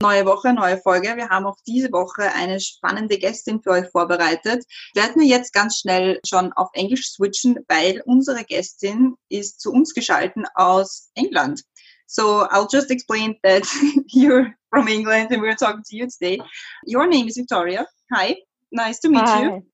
Neue Woche, neue Folge. Wir haben auch diese Woche eine spannende Gästin für euch vorbereitet. Werden wir jetzt ganz schnell schon auf Englisch switchen, weil unsere Gästin ist zu uns geschalten aus England. So I'll just explain that you're from England and we're talking to you today. Your name is Victoria. Hi, nice to meet Hi. you.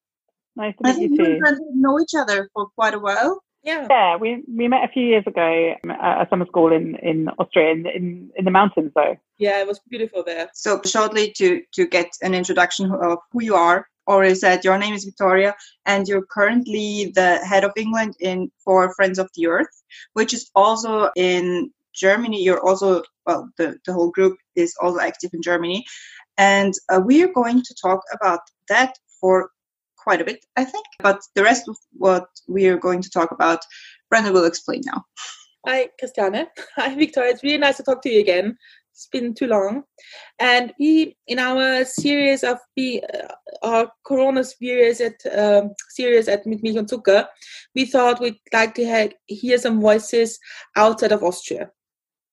Nice to I meet you think we too. know each other for quite a while. Yeah. Yeah, we we met a few years ago um, at a summer school in in Austria, in in, in the mountains though. Yeah, it was beautiful there. So shortly to to get an introduction of who you are, or is that your name is Victoria and you're currently the head of England in for Friends of the Earth, which is also in Germany. You're also well, the the whole group is also active in Germany, and uh, we are going to talk about that for quite a bit, I think. But the rest of what we are going to talk about, Brenda will explain now. Hi, Christiane. Hi, Victoria. It's really nice to talk to you again. It's been too long. And we, in our series of uh, our Corona series at um, series at Mit Milch und Zucker, we thought we'd like to hear some voices outside of Austria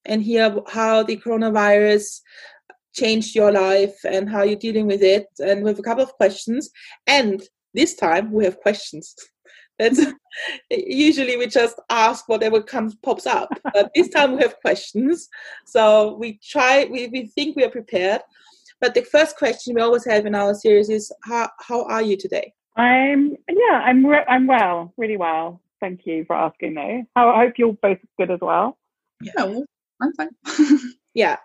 and hear how the coronavirus changed your life and how you're dealing with it. And we have a couple of questions. And this time we have questions. That's usually we just ask whatever comes pops up, but this time we have questions. So we try. We, we think we are prepared. But the first question we always have in our series is how how are you today? I'm yeah, I'm re- I'm well, really well. Thank you for asking though. How, I hope you're both good as well. Yeah, well, I'm fine. Yeah.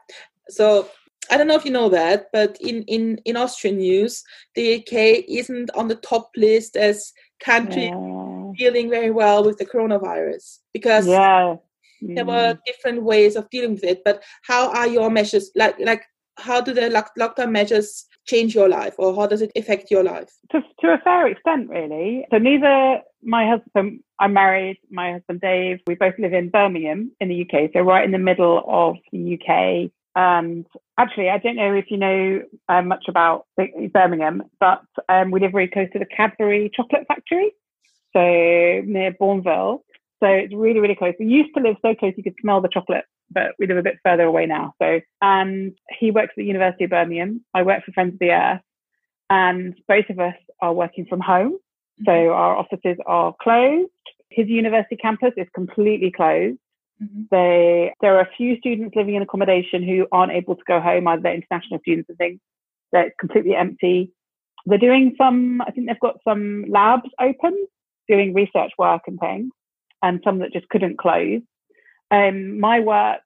So I don't know if you know that, but in in in Austrian news, the UK isn't on the top list as country Yeah. dealing very well with the coronavirus because yeah. there Mm. were different ways of dealing with it but how are your measures like like how do the lock- lockdown measures change your life or how does it affect your life to, to a fair extent, really. So neither my husband, I'm married, my husband Dave, we both live in Birmingham in the UK, so right in the middle of the UK. And actually, I don't know if you know uh, much about Birmingham, but um, we live very close to the Cadbury chocolate factory, so near Bournville. So it's really, really close. We used to live so close you could smell the chocolate, but we live a bit further away now. So, and he works at the University of Birmingham. I work for Friends of the Earth and both of us are working from home. So our offices are closed. His university campus is completely closed. Mhm. They, there are a few students living in accommodation who aren't able to go home, either they're international students and things. They're completely empty. They're doing some, I think they've got some labs open, doing research work and things, and some that just couldn't close. Um, my work,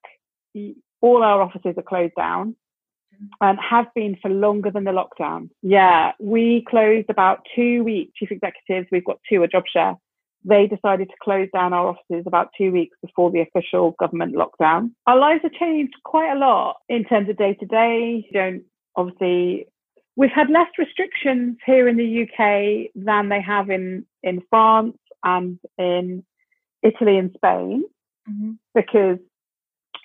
all our offices are closed down and have been for longer than the lockdown. Yeah, we closed about two weeks. Chief executives, we've got two, a job share. They decided to close down our offices about two weeks before the official government lockdown. Our lives have changed quite a lot in terms of day to day. Don't obviously. We've had less restrictions here in the UK than they have in, in France and in Italy and Spain Mhm. because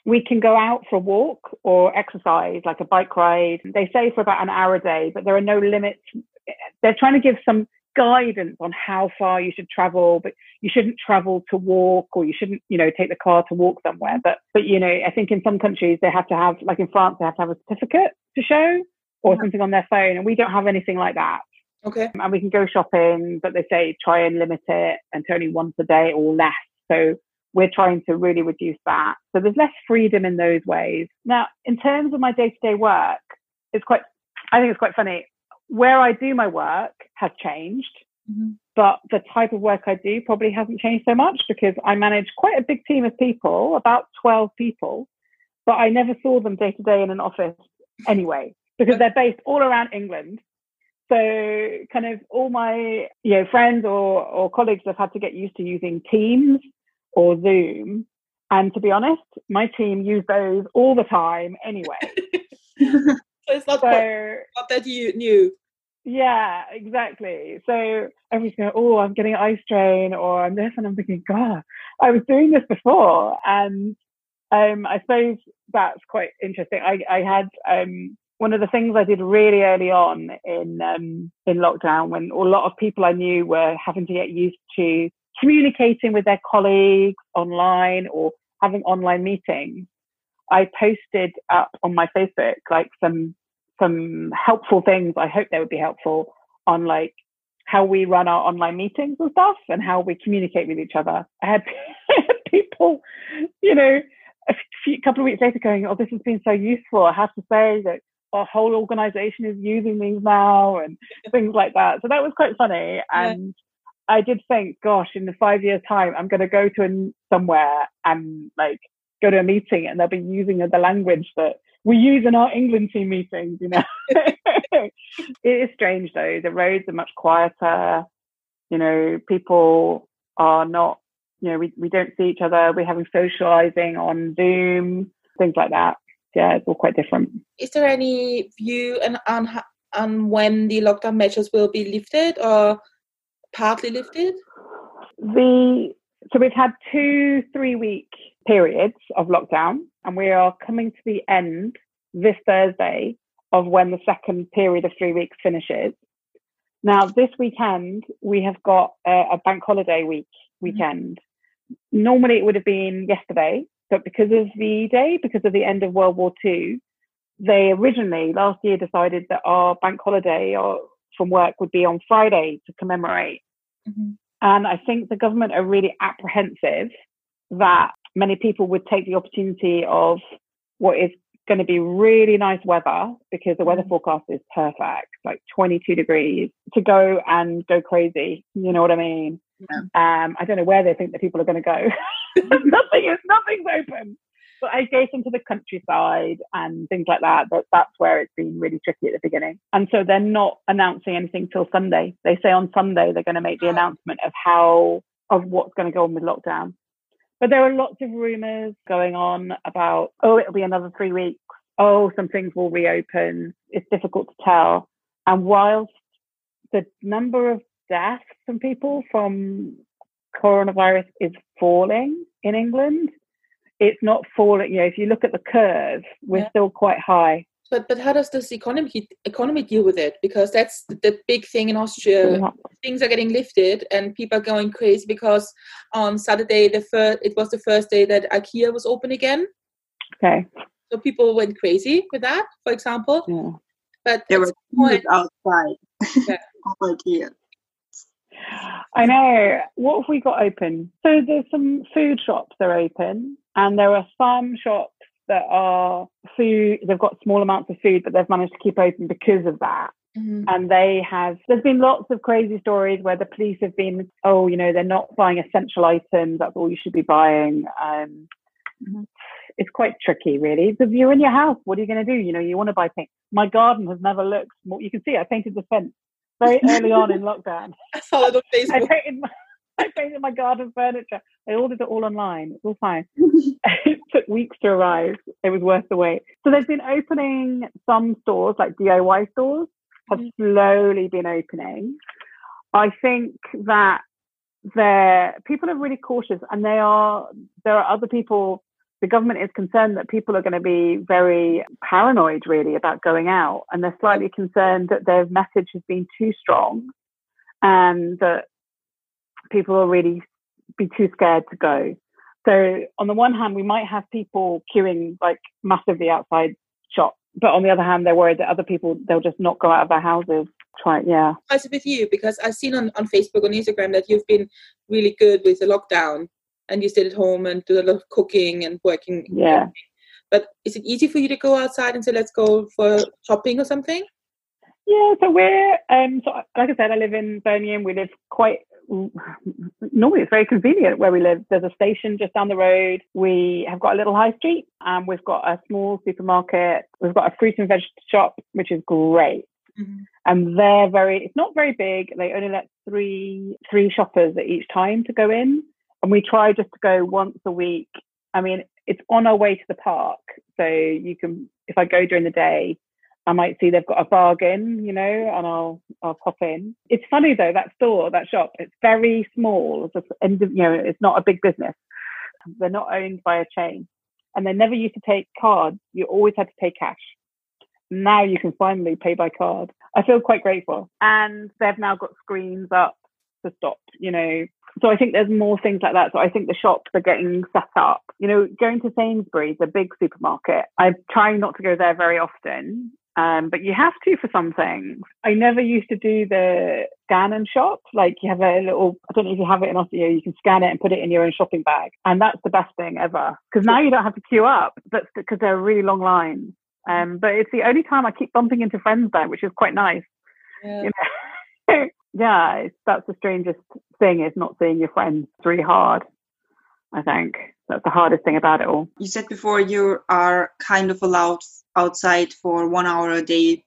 we can go out for a walk or exercise, like a bike ride. They say for about an hour a day, but there are no limits. They're trying to give some guidance on how far you should travel, but you shouldn't travel to walk or you shouldn't, you know, take the car to walk somewhere. But, but, you know, I think in some countries they have to have, like in France, they have to have a certificate to show or Yeah. something on their phone. And we don't have anything like that okay and we can go shopping, but they say try and limit it and to only once a day or less. So we're trying to really reduce that. So there's less freedom in those ways. Now, in terms of my day to day work, it's quite, I think it's quite funny. Where I do my work has changed, Mhm. but the type of work I do probably hasn't changed so much because I manage quite a big team of people, about 12 people, but I never saw them day to day in an office anyway because they're based all around England. So kind of all my you know friends or or colleagues have had to get used to using Teams or Zoom. And to be honest, my team use those all the time anyway. so it's not quite, not that you knew Yeah, exactly. So everyone's going, oh, I'm getting an eye strain or I'm this. And I'm thinking, God, I was doing this before. And um, I suppose that's quite interesting. I, I had um, one of the things I did really early on in um, in lockdown when a lot of people I knew were having to get used to communicating with their colleagues online or having online meetings. I posted up on my Facebook like some some helpful things. I hope they would be helpful on like how we run our online meetings and stuff and how we communicate with each other. I had people, you know, a few, couple of weeks later going, oh, this has been so useful. I have to say that our whole organization is using these now and things like that. So that was quite funny. And yeah. I did think, gosh, in the five years time, I'm going to go to a, somewhere and like go to a meeting and they'll be using the language that we use in our England team meetings, you know. it is strange though. The roads are much quieter. You know, people are not, you know, we, we don't see each other. We're having socializing on Zoom, things like that. Yeah, it's all quite different. Is there any view on, on, on when the lockdown measures will be lifted or partly lifted? The so we've had two three week periods of lockdown, and we are coming to the end this Thursday of when the second period of three weeks finishes. Now, this weekend, we have got a, a bank holiday week weekend. Mm-hmm. Normally, it would have been yesterday, but because of the day, because of the end of World War II, they originally last year decided that our bank holiday or from work would be on Friday to commemorate. Mm-hmm. And I think the government are really apprehensive that many people would take the opportunity of what is going to be really nice weather because the weather mm. forecast is perfect, like 22 degrees, to go and go crazy. You know what I mean? Yeah. Um, I don't know where they think that people are going to go. Nothing is nothing's open. But I go into the countryside and things like that. But that's where it's been really tricky at the beginning. And so they're not announcing anything till Sunday. They say on Sunday they're going to make the announcement of how of what's going to go on with lockdown. But there are lots of rumors going on about, oh, it'll be another three weeks. Oh, some things will reopen. It's difficult to tell. And whilst the number of deaths from people from coronavirus is falling in England, it's not falling. You know, if you look at the curve, we're yeah. still quite high. But but how does this economy economy deal with it? Because that's the, the big thing in Austria. Yeah. Things are getting lifted, and people are going crazy because on Saturday the first it was the first day that IKEA was open again. Okay. So people went crazy with that, for example. Yeah. But there were point, outside yeah. IKEA. I know. What have we got open? So there's some food shops that are open, and there are some shops that are food, they've got small amounts of food, but they've managed to keep open because of that. Mm-hmm. And they have, there's been lots of crazy stories where the police have been, oh, you know, they're not buying essential items. That's all you should be buying. Um, mm-hmm. It's quite tricky, really. If you're in your house, what are you going to do? You know, you want to buy paint. My garden has never looked more, you can see I painted the fence very early on in lockdown. I saw it on Facebook. I painted my, I painted my garden furniture. I ordered it all online. It's all fine. it took weeks to arrive. It was worth the wait. So they've been opening some stores, like DIY stores, have mm. slowly been opening. I think that there people are really cautious, and they are. There are other people. The government is concerned that people are going to be very paranoid, really, about going out, and they're slightly concerned that their message has been too strong, and that people will really be too scared to go. So on the one hand, we might have people queuing like massively outside shops, but on the other hand, they're worried that other people they'll just not go out of their houses. Try, yeah. It with you? Because I've seen on, on Facebook on Instagram that you've been really good with the lockdown, and you stayed at home and do a lot of cooking and working. Yeah. But is it easy for you to go outside and say, "Let's go for shopping" or something? Yeah, so we're um, so like I said, I live in Birmingham. We live quite normally it's very convenient where we live. There's a station just down the road. We have got a little high street and we've got a small supermarket. We've got a fruit and veg shop, which is great. Mm-hmm. And they're very, it's not very big. They only let three, three shoppers at each time to go in. And we try just to go once a week. I mean, it's on our way to the park. So you can, if I go during the day, I might see they've got a bargain, you know, and I'll I'll pop in. It's funny though that store, that shop, it's very small. It's just, you know, it's not a big business. They're not owned by a chain, and they never used to take cards. You always had to pay cash. Now you can finally pay by card. I feel quite grateful, and they've now got screens up to stop. You know, so I think there's more things like that. So I think the shops are getting set up. You know, going to Sainsbury's, a big supermarket, I'm trying not to go there very often. Um, but you have to for some things. I never used to do the scan and shop. Like you have a little, I don't know if you have it in Austria, you can scan it and put it in your own shopping bag. And that's the best thing ever. Because now you don't have to queue up, but because there are really long lines. Um, but it's the only time I keep bumping into friends there, which is quite nice. Yeah. You know? yeah, it's, that's the strangest thing is not seeing your friends. It's really hard, I think. That's the hardest thing about it all. You said before you are kind of allowed outside for one hour a day,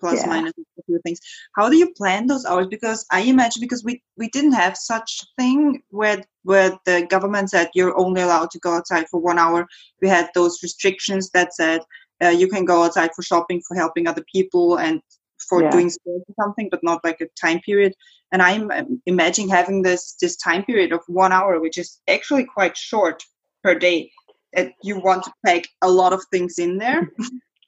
plus Yeah. minus a few things. How do you plan those hours? Because I imagine because we we didn't have such thing where where the government said you're only allowed to go outside for one hour. We had those restrictions that said uh, you can go outside for shopping, for helping other people, and for Yeah. doing sports or something, but not like a time period. And I'm imagining having this this time period of one hour, which is actually quite short per day. That you want to pack a lot of things in there.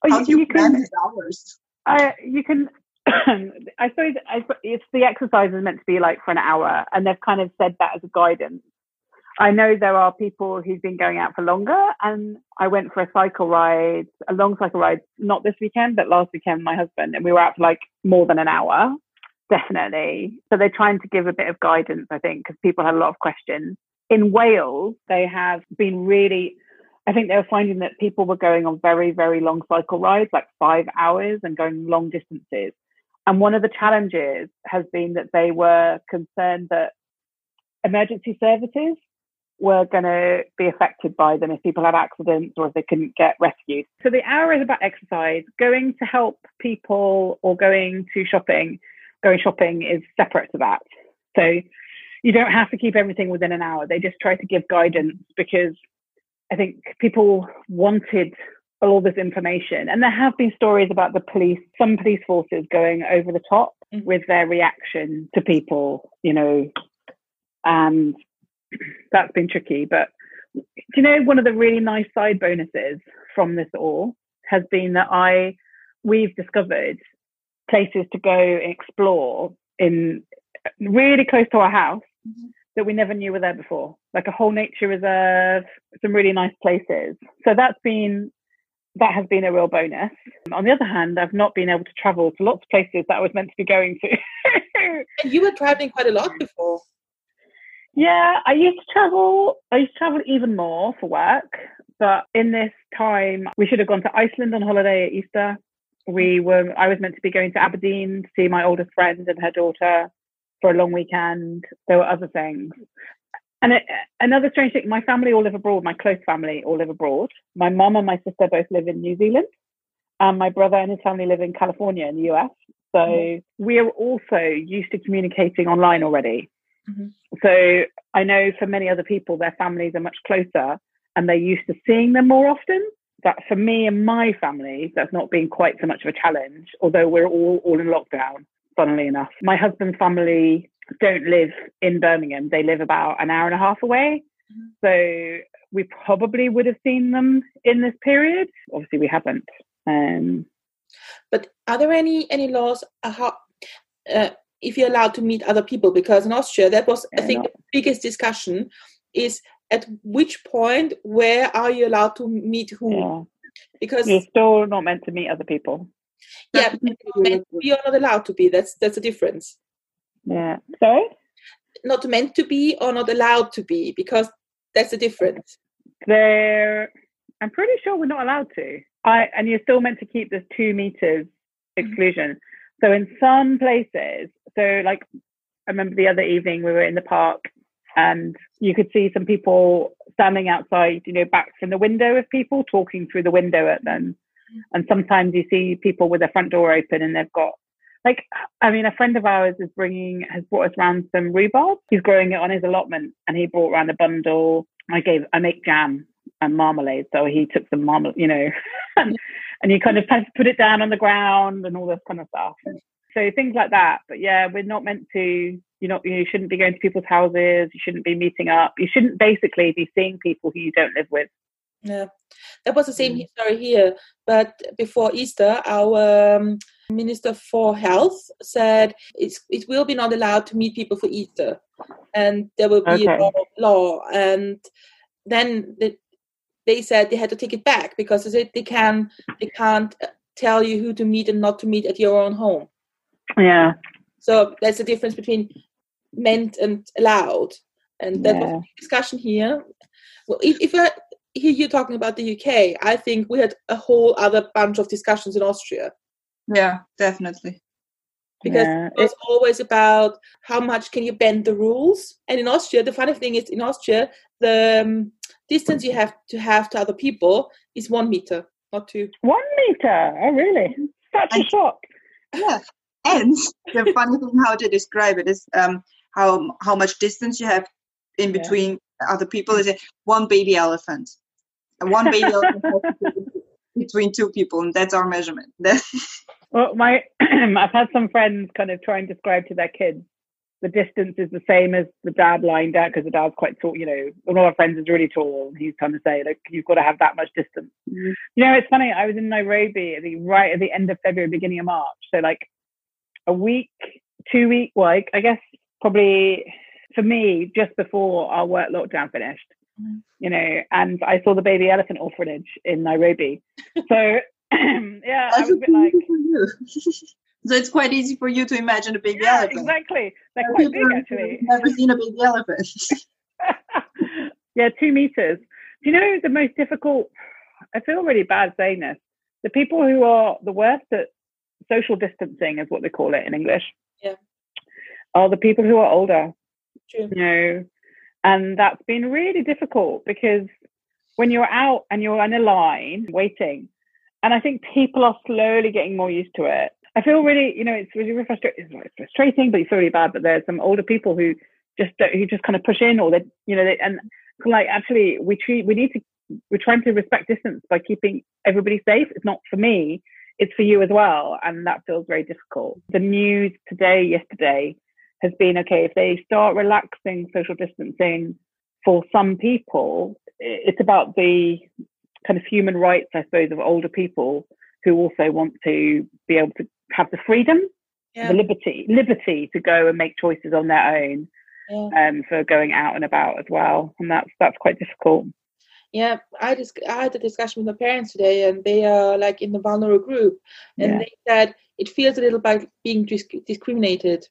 Oh, How you, do you, you can hours? I, you can. I suppose it's the exercise is meant to be like for an hour, and they've kind of said that as a guidance. I know there are people who've been going out for longer, and I went for a cycle ride, a long cycle ride, not this weekend, but last weekend, with my husband, and we were out for like more than an hour, definitely. So they're trying to give a bit of guidance, I think, because people had a lot of questions. In Wales, they have been really I think they were finding that people were going on very, very long cycle rides, like five hours and going long distances. And one of the challenges has been that they were concerned that emergency services were going to be affected by them if people had accidents or if they couldn't get rescued. So the hour is about exercise. Going to help people or going to shopping, going shopping is separate to that. So you don't have to keep everything within an hour. They just try to give guidance because I think people wanted all this information. And there have been stories about the police, some police forces going over the top Mhm. with their reaction to people, you know, and that's been tricky. But do you know, one of the really nice side bonuses from this all has been that I, we've discovered places to go and explore in really close to our house Mhm. That we never knew were there before, like a whole nature reserve, some really nice places. So that's been that has been a real bonus. On the other hand, I've not been able to travel to lots of places that I was meant to be going to. And you were traveling quite a lot before. yeah, I used to travel. I used to travel even more for work, but in this time, we should have gone to Iceland on holiday at Easter. We were. I was meant to be going to Aberdeen to see my oldest friend and her daughter for a long weekend. There were other things. And it, another strange thing, my family all live abroad. My close family all live abroad. My mum and my sister both live in New Zealand, and my brother and his family live in California in the US. So we are also used to communicating online already. Mhm. So I know for many other people, their families are much closer and they're used to seeing them more often. But for me and my family, that's not been quite so much of a challenge, although we're all, all in lockdown, funnily enough. My husband's family don't live in Birmingham. They live about an hour and a half away. Mhm. So we probably would have seen them in this period. Obviously, we haven't. Um, But are there any any laws uh, how uh, if you're allowed to meet other people? Because in Austria, that was I think no. the biggest discussion is at which point where are you allowed to meet who? yeah. Because You're still not meant to meet other people. Yeah, meant to be, you're not allowed to be. That's that's a difference. Yeah. Sorry? Not meant to be or not allowed to be because that's the difference. They're, I'm pretty sure we're not allowed to. I and you're still meant to keep this two meters exclusion. So in some places, so like I remember the other evening we were in the park and you could see some people standing outside, you know, back from the window of people talking through the window at them. And sometimes you see people with their front door open and they've got like I mean, a friend of ours is bringing has brought us round some rhubarb. He's growing it on his allotment, and he brought round a bundle. I gave I make jam and marmalade, so he took some marmalade, you know, and, and you kind of put it down on the ground and all this kind of stuff. So things like that. But yeah, we're not meant to. You're not. You shouldn't be going to people's houses. You shouldn't be meeting up. You shouldn't basically be seeing people who you don't live with. Yeah, that was the same story here. But before Easter, our um, Minister for Health said it's, it will be not allowed to meet people for Easter, and there will be Okay. a law. And then the, they said they had to take it back because they said they can they can't uh, tell you who to meet and not to meet at your own home. Yeah. So that's the difference between meant and allowed, and that was a discussion here. Well, if, if I hear you're talking about the UK, I think we had a whole other bunch of discussions in Austria Yeah, definitely. because Yeah, it was always about how much can you bend the rules. And in Austria, the funny thing is, in Austria, the um, distance you have to have to other people is one meter, not two. One meter. Oh, really? Such a shock. Yeah. And the funny thing how to describe it is um, how how much distance you have in Yeah. Other people is it one baby elephant. And one baby elephant has to be between two people, and that's our measurement. Well, my I've had some friends kind of try and describe to their kids the distance is the same as the dad lined down because the dad's quite tall. You know, one of our friends is really tall. and He's trying to say like you've got to have that much distance. Mhm. You know, it's funny. I was in Nairobi at the right at the end of February, beginning of March. So like a week, two week, like I guess probably for me just before our work lockdown finished. Mhm. You know, and I saw the baby elephant orphanage in Nairobi. So yeah, I was a bit like. easy for you. so it's quite easy for you to imagine a baby Yeah, elephant. exactly. They're And quite big, actually. Never seen a baby elephant. yeah, two meters. Do you know the most difficult? I feel really bad saying this. The people who are the worst at social distancing, is what they call it in English. Yeah. Are the people who are older. True. You know, and that's been really difficult because when you're out and you're in a line waiting, and I think people are slowly getting more used to it. I feel really, you know, it's really frustrating. It's frustrating, but it's really bad. But there's some older people who just who just kind of push in, or they, you know, they, and like actually, we treat we need to we're trying to respect distance by keeping everybody safe. It's not for me, it's for you as well, and that feels very difficult. The news today, yesterday, has been okay. If they start relaxing social distancing for some people, it's about the kind of human rights, I suppose, of older people who also want to be able to have the freedom, Yeah. the liberty, liberty to go and make choices on their own Yeah. um, for going out and about as well, and that's that's quite difficult. Yeah, I just I had a discussion with my parents today, and they are like in the vulnerable group, and Yeah. they said it feels a little like being dis- discriminated.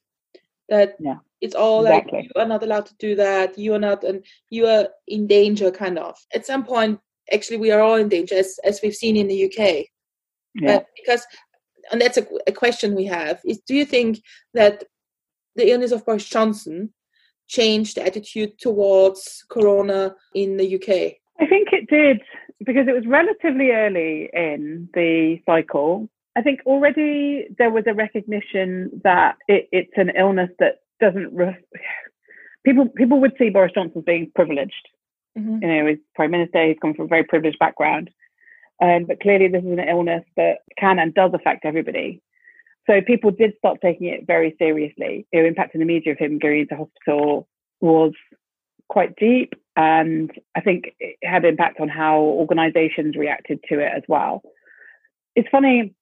That Yeah, it's all exactly. like you are not allowed to do that, you are not, and you are in danger, kind of. At some point, actually, we are all in danger, as as we've seen in the UK. Yeah. But because, and that's a, a question we have: is do you think that the illness of Boris Johnson changed the attitude towards Corona in the UK? I think it did because it was relatively early in the cycle. I think already there was a recognition that it, it's an illness that doesn't. Re- people people would see Boris Johnson as being privileged. Mhm. You know, he's prime minister. He's come from a very privileged background, um, but clearly this is an illness that can and does affect everybody. So people did start taking it very seriously. The impact in the media of him going into hospital was quite deep, and I think it had impact on how organisations reacted to it as well. It's funny.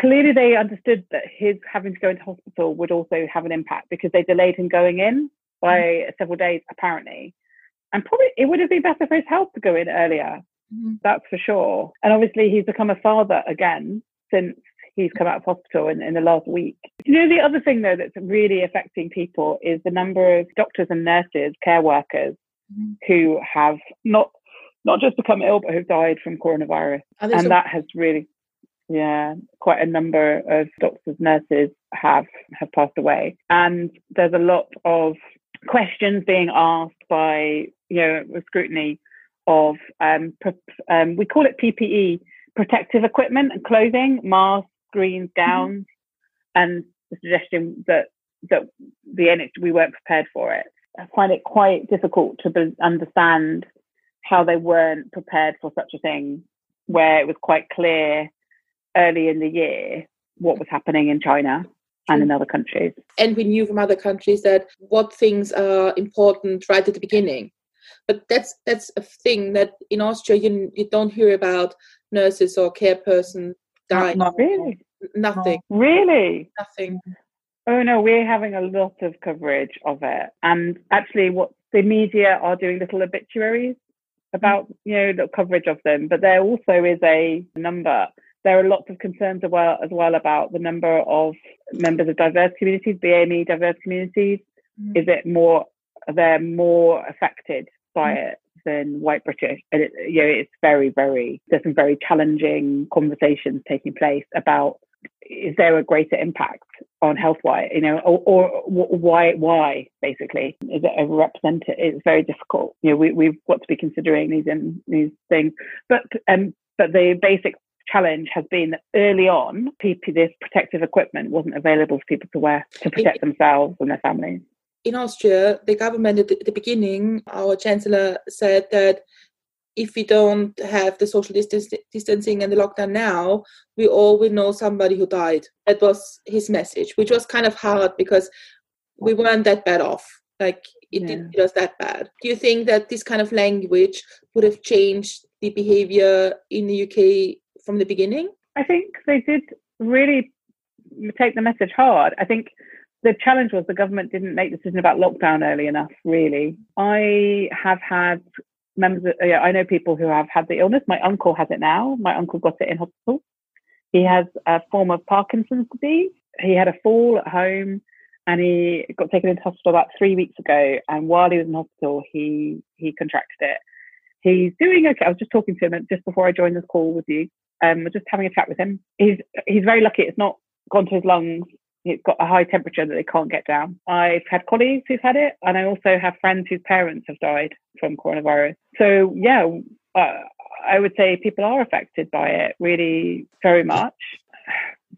Clearly, they understood that his having to go into hospital would also have an impact because they delayed him going in by several days, apparently. And probably it would have been better for his health to go in earlier. Mhm. That's for sure. And obviously, he's become a father again since he's come out of hospital in, in the last week. You know, the other thing, though, that's really affecting people is the number of doctors and nurses, care workers Mhm. who have not not just become ill, but who've died from coronavirus. And And a- that has really, yeah, quite a number of doctors, nurses have have passed away. And there's a lot of questions being asked by, you know, scrutiny of, um, pro- um, we call it PPE, protective equipment and clothing, masks, screens, gowns, and the suggestion that that the NH we weren't prepared for it. I find it quite difficult to be, understand how they weren't prepared for such a thing, where it was quite clear early in the year what was happening in China and in hmm. other countries. And we knew from other countries that what things are important right at the beginning. But that's that's a thing that in Austria you you don't hear about nurses or care person dying. Not Really? Nothing. Really? Nothing. Oh no, we're having a lot of coverage of it, and actually, what the media are doing little obituaries hmm. about, you know, the coverage of them. But there also is a number. There are lots of concerns as well, as well about the number of members of diverse communities, BAME diverse communities. Mhm. Is it more? Are They're more affected by it than white British, and it, you know, it's very, very. There's some very challenging conversations taking place about is there a greater impact on health why you know or, or why why basically is it overrepresented it's very difficult you know we, we've got to be considering these in these things but um but the basic challenge has been that early on PP, this protective equipment wasn't available for people to wear to protect themselves and their families in Austria, the government at the, the beginning, our chancellor said that if we don't have the social distance, distancing and the lockdown now, we all will know somebody who died. That was his message, which was kind of hard because we weren't that bad off. Like it Yeah. didn't hit us that bad. Do you think that this kind of language would have changed the behavior in the UK from the beginning? I think they did really take the message hard. I think the challenge was the government didn't make the decision about lockdown early enough, really. I have had members, of, yeah, I know people who have had the illness. My uncle has it now. My uncle got it in hospital. He has a form of Parkinson's disease. He had a fall at home and he got taken into hospital about three weeks ago. And while he was in hospital, he, he contracted it. He's doing okay. I was just talking to him just before I joined this call with you um, we're just having a chat with him. He's he's very lucky. It's not gone to his lungs. It's got a high temperature that they can't get down. I've had colleagues who've had it, and I also have friends whose parents have died from coronavirus. So yeah, uh, I would say people are affected by it really very much.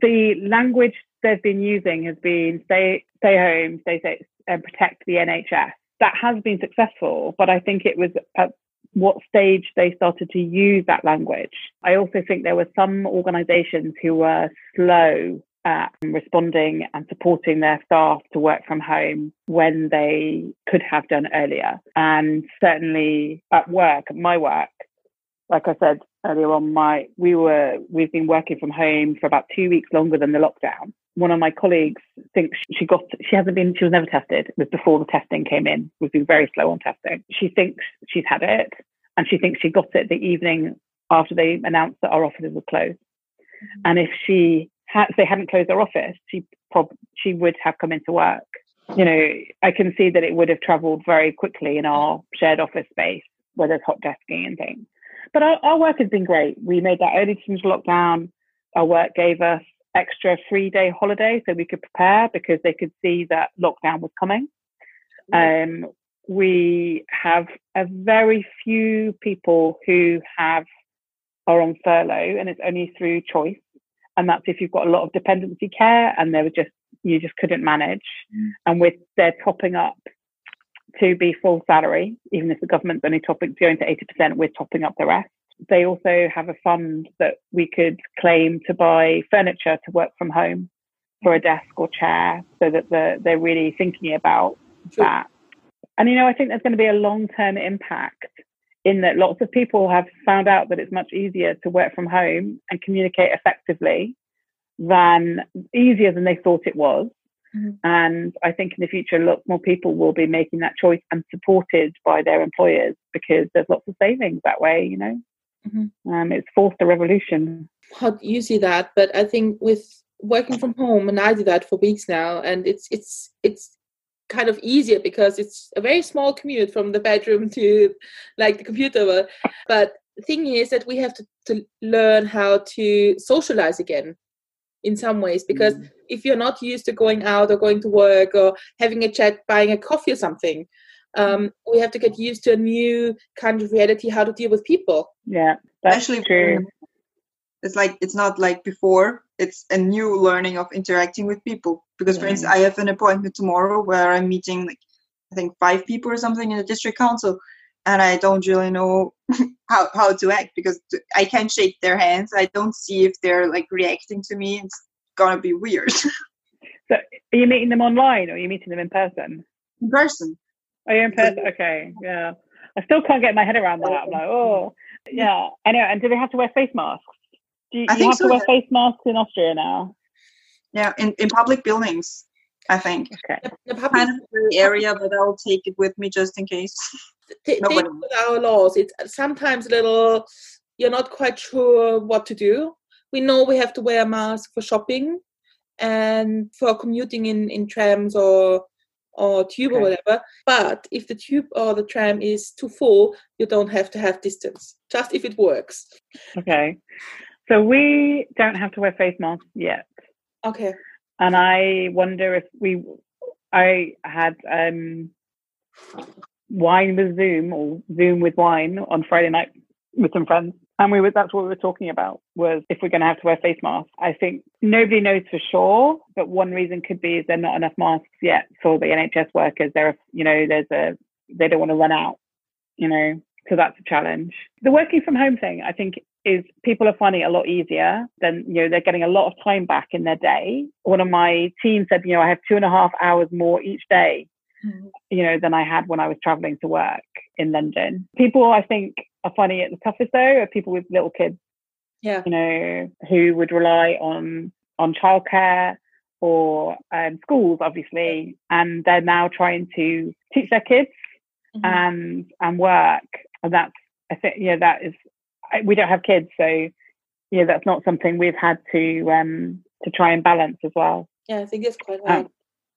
The language they've been using has been stay stay home, stay safe, and protect the NHS. That has been successful, but I think it was at what stage they started to use that language. I also think there were some organisations who were slow at responding and supporting their staff to work from home when they could have done earlier. And certainly at work, at my work, like I said earlier on, my we were we've been working from home for about two weeks longer than the lockdown. One of my colleagues thinks she got she hasn't been she was never tested. It was before the testing came in. We've been very slow on testing. She thinks she's had it and she thinks she got it the evening after they announced that our offices were closed. Mm-hmm. And if she had if they hadn't closed their office, she prob- she would have come into work. You know, I can see that it would have travelled very quickly in our shared office space where there's hot desking and things. But our, our work has been great. We made that early decision to lockdown. Our work gave us extra three day holiday so we could prepare because they could see that lockdown was coming. Um, we have a very few people who have are on furlough and it's only through choice. And that's if you've got a lot of dependency care and they were just you just couldn't manage. And with they're topping up to be full salary, even if the government's only topping going to 80%, we're topping up the rest. They also have a fund that we could claim to buy furniture to work from home for a desk or chair so that the, they're really thinking about Sure. that. And, you know, I think there's going to be a long term impact in that lots of people have found out that it's much easier to work from home and communicate effectively than easier than they thought it was. Mhm. And I think in the future, lots more people will be making that choice and supported by their employers because there's lots of savings that way, you know. Mhm. Um, it's forced a revolution. how do you see that but i think with working from home and i do that for weeks now and it's it's it's kind of easier because it's a very small commute from the bedroom to like the computer but the thing is that we have to, to learn how to socialize again in some ways because if you're not used to going out or going to work or having a chat buying a coffee or something um, we have to get used to a new kind of reality how to deal with people Yeah, that's Especially true. it's like it's not like before it's a new learning of interacting with people because for instance i have an appointment tomorrow where i'm meeting like i think five people or something in the district council and i don't really know how, how to act because i can't shake their hands i don't see if they're like reacting to me it's gonna be weird So are you meeting them online or are you meeting them in person? in person. Oh, Are you in person? Okay, yeah. I still can't get my head around that. I'm like, oh, yeah. Anyway, and do they have to wear face masks? Do you, I you have so, to wear yeah. face masks in Austria now? Yeah, in, in public buildings, I think. Okay. The, the public Kind of area, but I'll take it with me just in case. th- Nobody- with our laws it's uh, sometimes a little you're not quite sure what to do we know we have to wear a mask for shopping and for commuting in in trams or or tube or whatever but if the tube or the tram is too full you don't have to have distance just if it works Okay. So we don't have to wear face masks yet. okay And I wonder if we, I had um, wine with Zoom or Zoom with wine on Friday night with some friends. And we were, that's what we were talking about was if we're going to have to wear face masks. I think nobody knows for sure, but one reason could be is there not enough masks yet for the NHS workers. There are, you know, there's a, they don't want to run out, you know, so that's a challenge. The working from home thing, I think, is people are finding it a lot easier than, you know, they're getting a lot of time back in their day. One of my team said, you know, I have two and a half hours more each day mm-hmm. you know, than I had when I was traveling to work in London. People, I think, are finding it the toughest though, are people with little kids, yeah you know, who would rely on on childcare or um, schools, obviously, and they're now trying to teach their kids Mhm. and and work, and that's I think yeah, that is I, we don't have kids, so yeah, that's not something we've had to um to try and balance as well. yeah i think it's quite Um, hard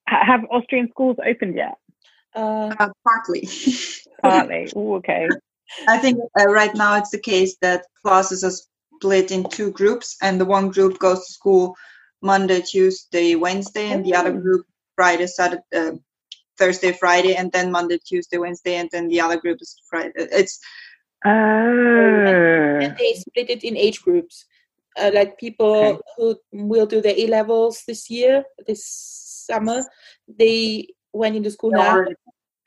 Ha- have Austrian schools opened yet? uh, Uh, partly. Partly. Ooh, okay. I think uh, right now it's the case that classes are split in two groups, and the one group goes to school Monday, Tuesday, Wednesday, and the other Oh. group Friday, Saturday, uh, Thursday, Friday, and then Monday, Tuesday, Wednesday, and then the other group is Friday. It's Oh. and they split it in age groups. Uh, like people Okay. who will do their A levels this year, this summer, they went into school now,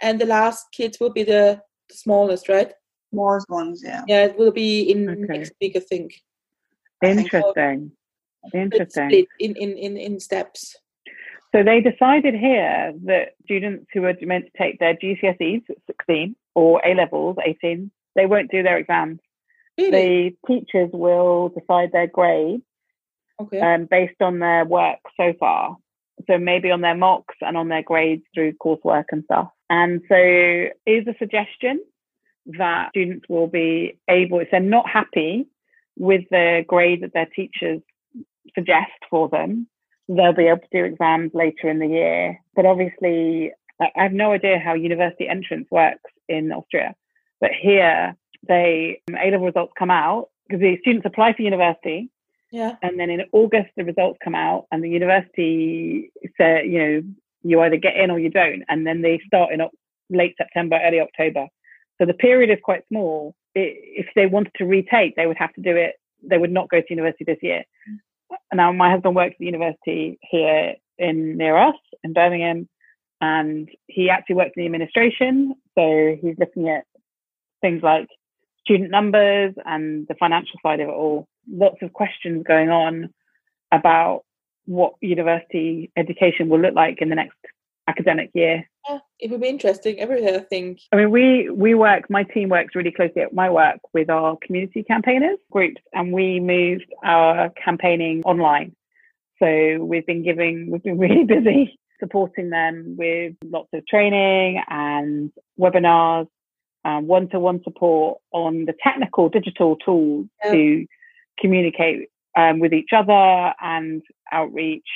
and the last kids will be the, the smallest, right? Smallest ones, yeah. Yeah, it will be in Okay. next week, I think. Interesting. It's Interesting. split in, in, in, in steps. So they decided here that students who are meant to take their GCSEs at 16 or A levels 18, they won't do their exams. Really? The teachers will decide their grades okay. um, based on their work so far. So maybe on their mocks and on their grades through coursework and stuff. And so is a suggestion that students will be able, if they're not happy with the grade that their teachers suggest for them, they'll be able to do exams later in the year. But obviously, I have no idea how university entrance works in Austria. But here, they um, A level results come out because the students apply for university yeah. and then in August the results come out, and the university say, you know, you either get in or you don't, and then they start in late September, early October. So the period is quite small. I if they wanted to retake, they would have to do it. They would not go to university this year. Mm. Now, my husband works at the university here in near us in Birmingham, and he actually works in the administration. So he's looking at things like student numbers and the financial side of it all. Lots of questions going on about what university education will look like in the next academic year. yeah. It would be interesting everywhere, I think. I mean, we we work. My team works really closely at my work with our community campaigners groups, and we moved our campaigning online. So we've been giving, we've been really busy supporting them with lots of training and webinars, um, one-to-one support on the technical digital tools Yeah. to communicate um, with each other and outreach.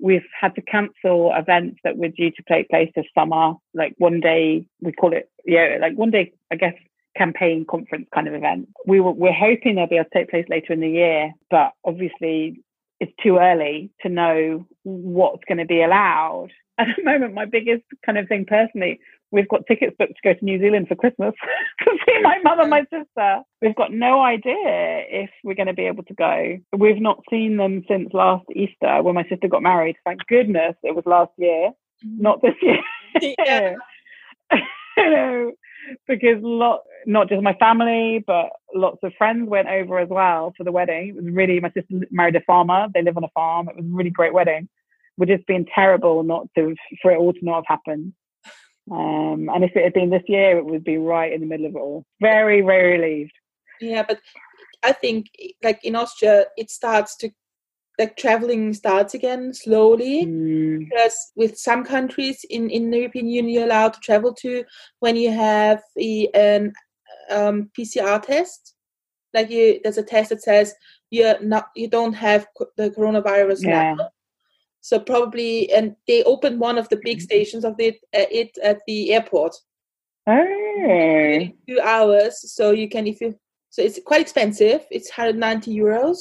We've had to cancel events that were due to take place this summer, like one day, we call it, yeah, like one day, I guess, campaign conference kind of event. We were, we're hoping they'll be able to take place later in the year, but obviously it's too early to know what's going to be allowed. At the moment, my biggest kind of thing personally, we've got tickets booked to go to New Zealand for Christmas to see my mother and my sister. We've got no idea if we're going to be able to go. We've not seen them since last Easter when my sister got married. Thank goodness it was last year, mm. not this year. Yeah. you know, because lot not just my family, but lots of friends went over as well for the wedding. It was really my sister married a farmer. They live on a farm. It was a really great wedding. would have just been terrible not to for it all to not have happened. Um, and if it had been this year, it would be right in the middle of it all. Very, very relieved. Yeah, but I think like in Austria, it starts to like traveling starts again slowly Mm, because with some countries in in the European Union you're allowed to travel to when you have a, an um, PCR test. Like you, there's a test that says you're not you don't have the coronavirus Yeah. now. So probably, and they opened one of the big stations of it, uh, it at the airport. oh, two hours so you can if you so it's quite expensive. It's 190 euros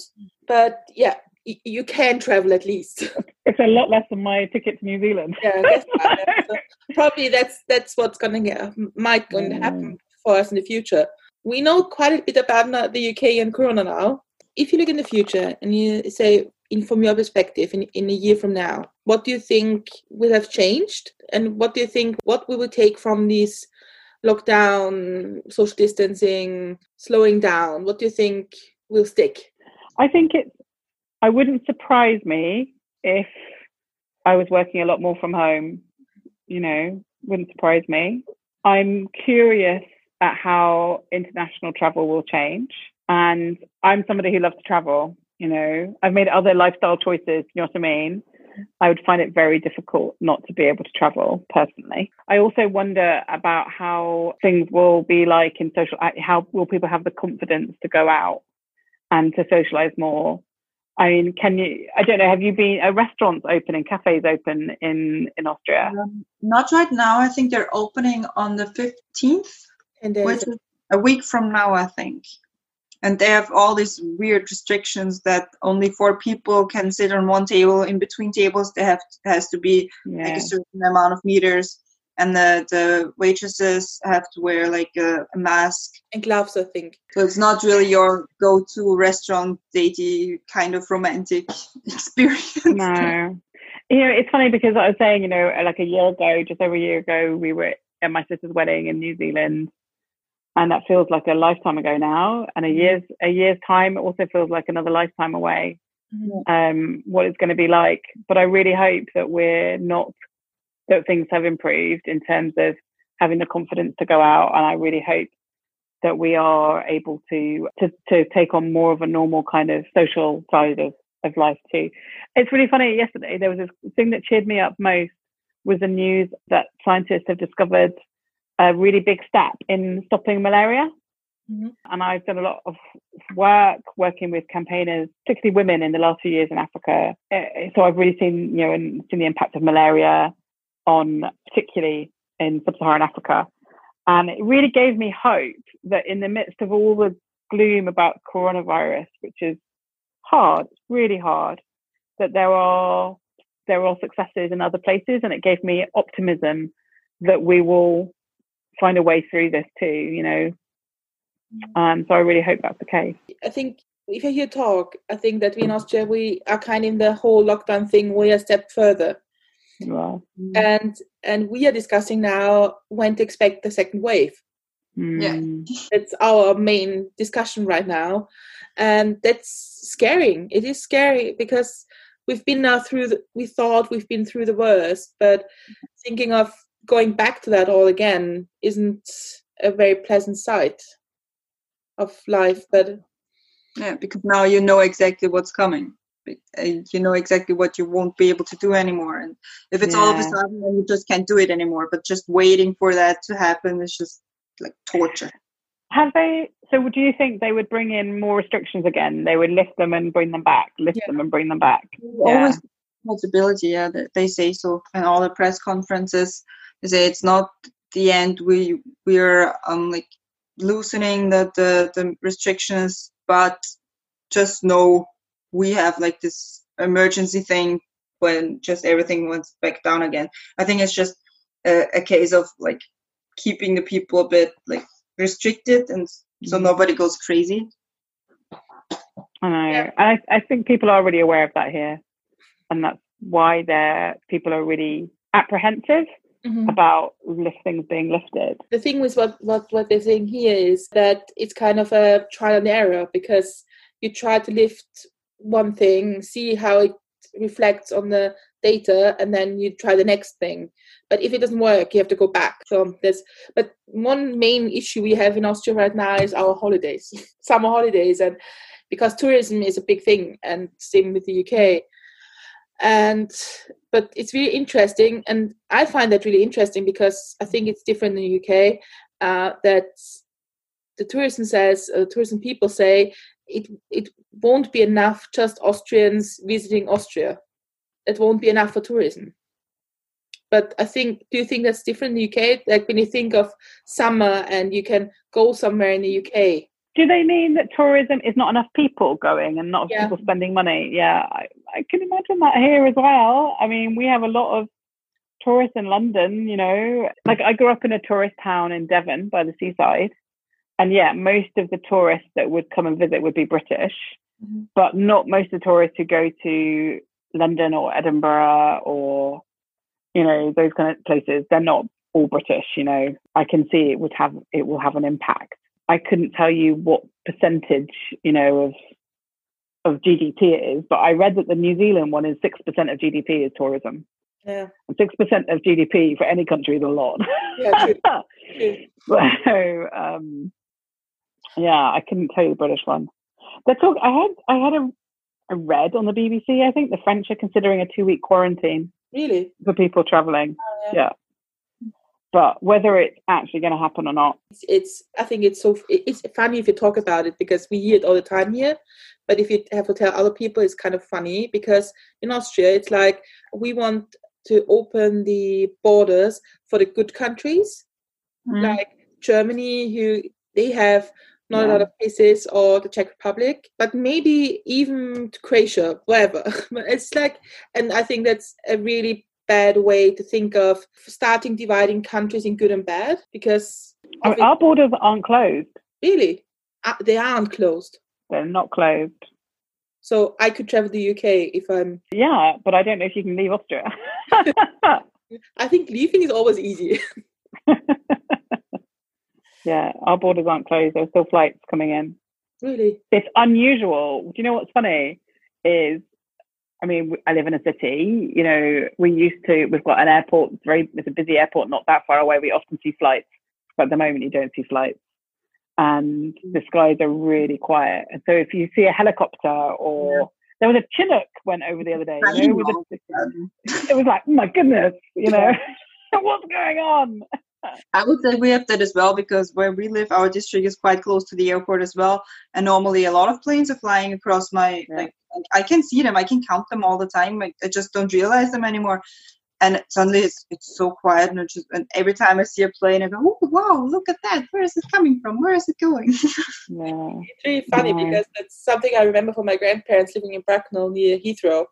but yeah y- you can travel at least. It's a lot less than my ticket to New Zealand. yeah. So probably that's that's what's gonna get, might going to happen for us in the future. We know quite a bit about the uk and corona now. If you look in the future and you say in from your perspective in, in a year from now what do you think will have changed and what do you think what we will take from these lockdown social distancing slowing down what do you think will stick I think it I wouldn't surprise me if I was working a lot more from home. You know, wouldn't surprise me. I'm curious at how international travel will change, and I'm somebody who loves to travel. You know, I've made other lifestyle choices. You know what I mean? I would find it very difficult not to be able to travel personally. I also wonder about how things will be like in social. How will people have the confidence to go out and to socialize more. I mean, can you? I don't know. Have you been? Are restaurants open and cafes open in in Austria? Um, not right now. I think they're opening on the 15th, and then which is a week from now, I think. And they have all these weird restrictions that only four people can sit on one table. In between tables, there have has to be like a certain amount of meters, and the the waitresses have to wear like a, a mask. and gloves i think So it's not really your go-to restaurant datey kind of romantic experience. No. You know, it's funny because I was saying, you know, like a year ago, just over a year ago, we were at my sister's wedding in New Zealand, and that feels like a lifetime ago now. And a year's a year's time also feels like another lifetime away. Um, what it's going to be like, but I really hope that we're not that things have improved in terms of having the confidence to go out, and I really hope that we are able to to to take on more of a normal kind of social side of of life too. It's really funny. Yesterday, there was this thing that cheered me up most was the news that scientists have discovered a really big step in stopping malaria. Mhm. And I've done a lot of work working with campaigners, particularly women, in the last few years in Africa. Uh, So I've really seen, you know, and seen the impact of malaria on, particularly in sub-Saharan Africa. And it really gave me hope that in the midst of all the gloom about coronavirus, which is hard, it's really hard, that there are there are successes in other places, and it gave me optimism that we will find a way through this too. You know, um, so I really hope that's the case. I think if I hear talk, I think that we in Austria we are kind of in the whole lockdown thing. We are a step further, Well, and and we are discussing now when to expect the second wave. mm, That's our main discussion right now, and that's scaring. It is scary because we've been now through. The, we thought we've been through the worst, but thinking of going back to that all again isn't a very pleasant sight of life. But Yeah, because now you know exactly what's coming. Uh, You know exactly what you won't be able to do anymore. And if it's all of a sudden, then you just can't do it anymore. But just waiting for that to happen is just like torture. have they? So, do you think they would bring in more restrictions again? They would lift them and bring them back, lift Yeah. them and bring them back. Always possibility, yeah. That they say so in all the press conferences. They say it's not the end. We we're um like loosening the the, the restrictions, but just know we have like this emergency thing when just everything went back down again. I think it's just a, a case of like keeping the people a bit like restricted and so Mhm. nobody goes crazy. I know. Yeah. I, I think people are really aware of that here. And that's why they're, people are really apprehensive Mhm. about lift things being lifted. the thing with what, what what they're saying here is that it's kind of a trial and error because you try to lift one thing, see how it reflects on the data and then you try the next thing but if it doesn't work you have to go back so there's but one main issue we have in austria right now is our holidays summer holidays and because tourism is a big thing and same with the uk and but it's really interesting and i find that really interesting because i think it's different in the uk uh, that the tourism says uh, tourism people say it it won't be enough just austrians visiting austria. It won't be enough for tourism. But i think do you think that's different in the uk like when you think of summer and you can go somewhere in the uk do they mean that tourism is not enough people going and not Yeah. people spending money? Yeah, I, I can imagine that here as well. I mean, we have a lot of tourists in London, you know. Like I grew up in a tourist town in Devon by the seaside. And yeah, most of the tourists that would come and visit would be British, Mhm. but not most of the tourists who go to London or Edinburgh or, you know, those kind of places. They're not all British, you know. I can see it would have it will have an impact. I couldn't tell you what percentage, you know, of of GDP it is, but I read that the New Zealand one is six percent of GDP is tourism. yeah And six percent of GDP for any country is a lot. yeah true, true. so um, yeah, I couldn't tell you the British one. They talk. I had I had a, a read on the BBC. I think the French are considering a two week quarantine really for people traveling. Oh, yeah. But whether it's actually going to happen or not, it's, it's i think it's so it's funny if you talk about it because we hear it all the time here but if you have to tell other people it's kind of funny because in austria it's like we want to open the borders for the good countries Mm. like germany who they have not a lot of cases or the czech republic but maybe even croatia wherever it's like and i think that's a really bad way to think of starting dividing countries in good and bad because I mean, our borders aren't closed. Really? Uh, they aren't closed. They're not closed. So I could travel the UK if I'm. Yeah, but I don't know if you can leave Austria. I think leaving is always easy. yeah, our borders aren't closed. There's still flights coming in. really? It's unusual. Do you know what's funny? Is I mean, I live in a city. You know, we used to. We've got an airport. It's very. It's a busy airport, not that far away. We often see flights, but at the moment you don't see flights, and the skies are really quiet. And so if you see a helicopter or there was a Chinook went over the other day. You know, with a, it was like, oh my goodness, you know, what's going on? I would say we have that as well because where we live, our district is quite close to the airport as well. And normally, a lot of planes are flying across my. Yeah. Like, I can see them. I can count them all the time. I, I just don't realize them anymore. And suddenly, it's it's so quiet, and, it just, and every time I see a plane, I go, "Oh wow, look at that! Where is it coming from? Where is it going?" Yeah. It's really funny Yeah. because that's something I remember from my grandparents living in Bracknell near Heathrow.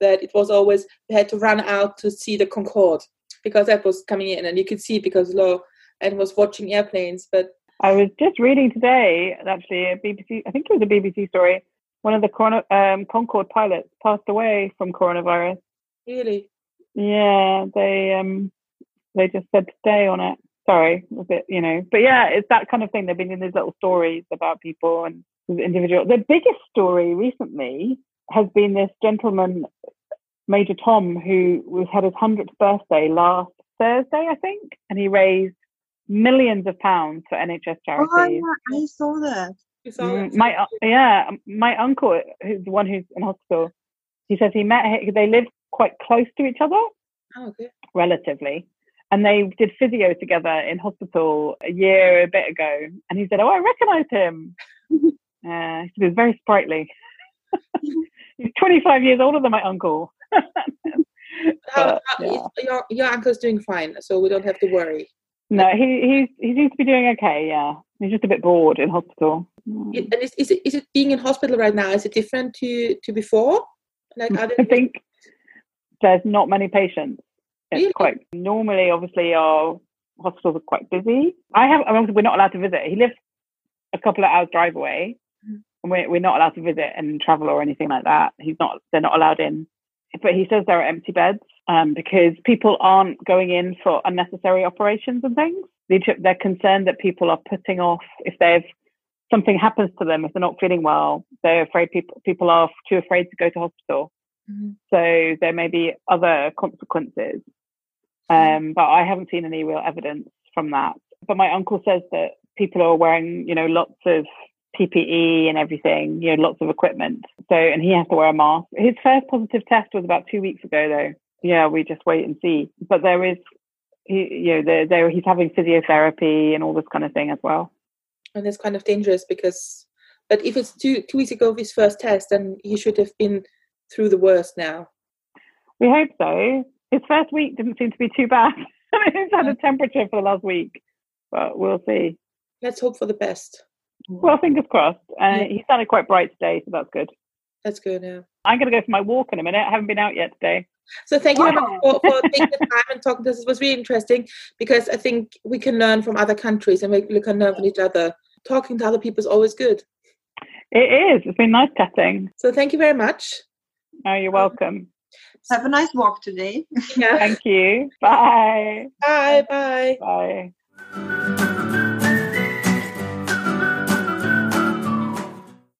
That it was always we had to run out to see the Concorde because that was coming in, and you could see it because low and was watching airplanes. But I was just reading today, actually, a BBC, I think it was a BBC story. One of the corona, um, Concorde pilots passed away from coronavirus. really, Yeah, they um, they just said stay on it. Sorry, a bit, you know, but yeah, it's that kind of thing. They've been in these little stories about people and individual. The biggest story recently has been this gentleman, Major Tom, who was had his hundredth birthday last Thursday, I think, and he raised millions of pounds for NHS charities. oh yeah, I saw that. you saw Mm, that? my uh, yeah, my uncle, who's the one who's in hospital, he says he met he, they live quite close to each other, Oh, okay. relatively, and they did physio together in hospital a year a bit ago. And he said, "Oh, I recognise him." uh, he was very sprightly. He's 25 years older than my uncle. How, But, how- yeah. your your uncle's doing fine, so we don't have to worry. No, he he's he seems to be doing okay. Yeah, he's just a bit bored in hospital. Mm. And is, is it is it being in hospital right now? Is it different to to before? Like are I think there's not many patients. It's Really? quite normally, obviously, our hospitals are quite busy. I have, I mean, we're not allowed to visit. He lives a couple of hours drive away, Mhm. and we're, we're not allowed to visit and travel or anything like that. He's not, they're not allowed in. But he says there are empty beds um, because people aren't going in for unnecessary operations and things. They're concerned that people are putting off if they've something happens to them if they're not feeling well. They're afraid people people are too afraid to go to hospital. Mhm. So there may be other consequences. Um, but I haven't seen any real evidence from that. But my uncle says that people are wearing, you know, lots of PPE and everything, you know, lots of equipment. So, and he has to wear a mask. His first positive test was about two weeks ago, though. Yeah, we just wait and see. But there is, he, you know, there, there, he's having physiotherapy and all this kind of thing as well. And it's kind of dangerous because, but if it's two two weeks ago of his first test, then he should have been through the worst now. We hope so. His first week didn't seem to be too bad. I mean, he's had a temperature for the last week, but we'll see. Let's hope for the best. Well, fingers crossed. Uh, Yeah. He sounded quite bright today, so that's good. That's good. Yeah. I'm going to go for my walk in a minute. I haven't been out yet today. So thank you very much Wow. for, for taking the time and talking to us. It was really interesting because I think we can learn from other countries and we we can learn from each other. Talking to other people is always good. It is. It's been nice chatting. So thank you very much. Oh, you're welcome. Have a nice walk today. Yeah. Thank you. Bye. Bye. Bye. Bye.